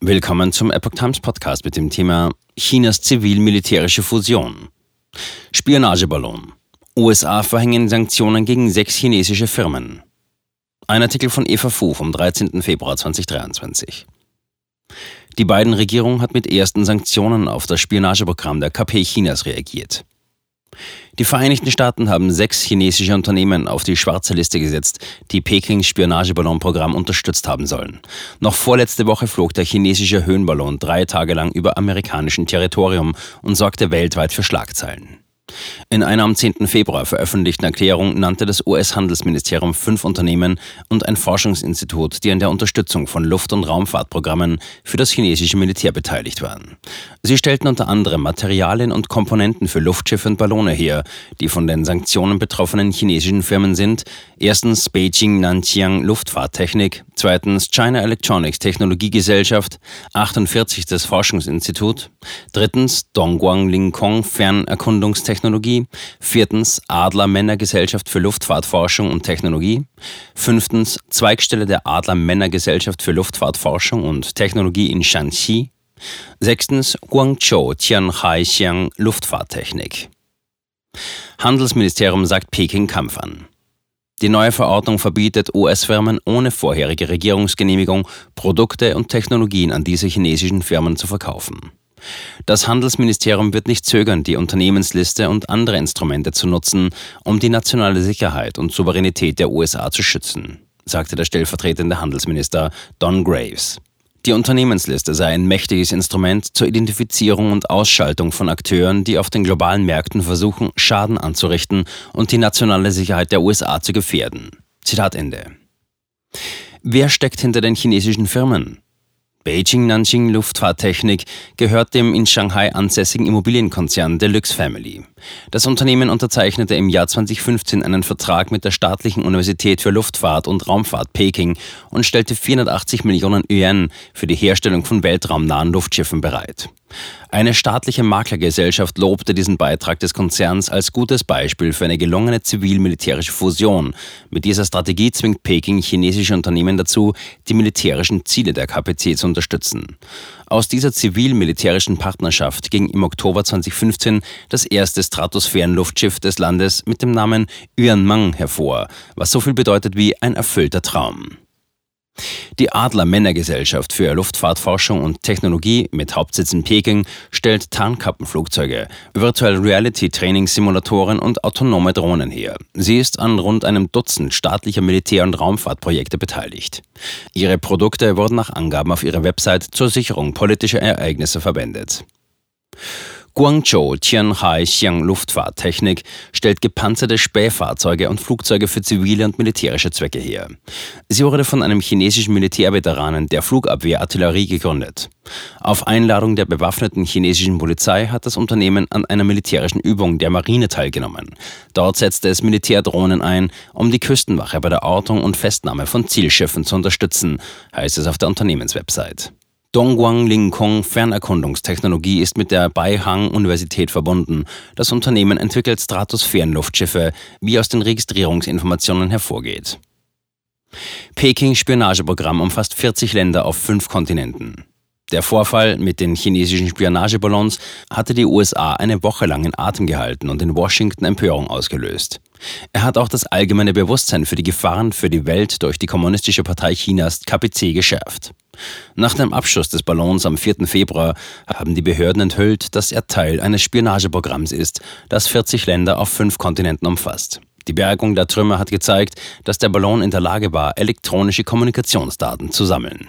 Willkommen zum Epoch Times Podcast mit dem Thema Chinas zivil-militärische Fusion. Spionageballon. USA verhängen Sanktionen gegen sechs chinesische Firmen. Ein Artikel von Eva Fu vom 13. Februar 2023. Die beiden Regierungen hat mit ersten Sanktionen auf das Spionageprogramm der KP Chinas reagiert. Die Vereinigten Staaten haben sechs chinesische Unternehmen auf die schwarze Liste gesetzt, die Pekings Spionageballonprogramm unterstützt haben sollen. Noch vorletzte Woche flog der chinesische Höhenballon drei Tage lang über amerikanischem Territorium und sorgte weltweit für Schlagzeilen. In einer am 10. Februar veröffentlichten Erklärung nannte das US-Handelsministerium fünf Unternehmen und ein Forschungsinstitut, die an der Unterstützung von Luft- und Raumfahrtprogrammen für das chinesische Militär beteiligt waren. Sie stellten unter anderem Materialien und Komponenten für Luftschiffe und Ballone her, die von den Sanktionen betroffenen chinesischen Firmen sind. Erstens Beijing Nanxiang Luftfahrttechnik, zweitens China Electronics Technologiegesellschaft, 48. das Forschungsinstitut, drittens Dongguang Lingkong Fernerkundungstechnologie Technologie. Viertens Adler Männergesellschaft für Luftfahrtforschung und Technologie. Fünftens Zweigstelle der Adler Männergesellschaft für Luftfahrtforschung und Technologie in Shanxi. Sechstens Guangzhou Tianhaixiang Luftfahrttechnik. Handelsministerium sagt Peking Kampf an. Die neue Verordnung verbietet US-Firmen ohne vorherige Regierungsgenehmigung Produkte und Technologien an diese chinesischen Firmen zu verkaufen. Das Handelsministerium wird nicht zögern, die Unternehmensliste und andere Instrumente zu nutzen, um die nationale Sicherheit und Souveränität der USA zu schützen, sagte der stellvertretende Handelsminister Don Graves. Die Unternehmensliste sei ein mächtiges Instrument zur Identifizierung und Ausschaltung von Akteuren, die auf den globalen Märkten versuchen, Schaden anzurichten und die nationale Sicherheit der USA zu gefährden. Zitat Ende. Wer steckt hinter den chinesischen Firmen? Beijing Nanjing Luftfahrttechnik gehört dem in Shanghai ansässigen Immobilienkonzern Deluxe Family. Das Unternehmen unterzeichnete im Jahr 2015 einen Vertrag mit der staatlichen Universität für Luftfahrt und Raumfahrt Peking und stellte 480 Millionen Yuan für die Herstellung von weltraumnahen Luftschiffen bereit. Eine staatliche Maklergesellschaft lobte diesen Beitrag des Konzerns als gutes Beispiel für eine gelungene zivil-militärische Fusion. Mit dieser Strategie zwingt Peking chinesische Unternehmen dazu, die militärischen Ziele der KPC zu unterstützen. Aus dieser zivil-militärischen Partnerschaft ging im Oktober 2015 das erste Stratosphärenluftschiff des Landes mit dem Namen Yuanmang hervor, was so viel bedeutet wie ein erfüllter Traum. Die Adler Männergesellschaft für Luftfahrtforschung und Technologie mit Hauptsitz in Peking stellt Tarnkappenflugzeuge, Virtual Reality Trainingssimulatoren und autonome Drohnen her. Sie ist an rund einem Dutzend staatlicher Militär- und Raumfahrtprojekte beteiligt. Ihre Produkte wurden nach Angaben auf ihrer Website zur Sicherung politischer Ereignisse verwendet. Guangzhou Tianhai Xiang Luftfahrttechnik stellt gepanzerte Spähfahrzeuge und Flugzeuge für zivile und militärische Zwecke her. Sie wurde von einem chinesischen Militärveteranen der Flugabwehrartillerie gegründet. Auf Einladung der bewaffneten chinesischen Polizei hat das Unternehmen an einer militärischen Übung der Marine teilgenommen. Dort setzte es Militärdrohnen ein, um die Küstenwache bei der Ortung und Festnahme von Zielschiffen zu unterstützen, heißt es auf der Unternehmenswebsite. Dongguang Lingkong Fernerkundungstechnologie ist mit der Beihang Universität verbunden. Das Unternehmen entwickelt Stratosphärenluftschiffe, wie aus den Registrierungsinformationen hervorgeht. Peking Spionageprogramm umfasst 40 Länder auf fünf Kontinenten. Der Vorfall mit den chinesischen Spionageballons hatte die USA eine Woche lang in Atem gehalten und in Washington Empörung ausgelöst. Er hat auch das allgemeine Bewusstsein für die Gefahren für die Welt durch die Kommunistische Partei Chinas KPC geschärft. Nach dem Abschuss des Ballons am 4. Februar haben die Behörden enthüllt, dass er Teil eines Spionageprogramms ist, das 40 Länder auf fünf Kontinenten umfasst. Die Bergung der Trümmer hat gezeigt, dass der Ballon in der Lage war, elektronische Kommunikationsdaten zu sammeln.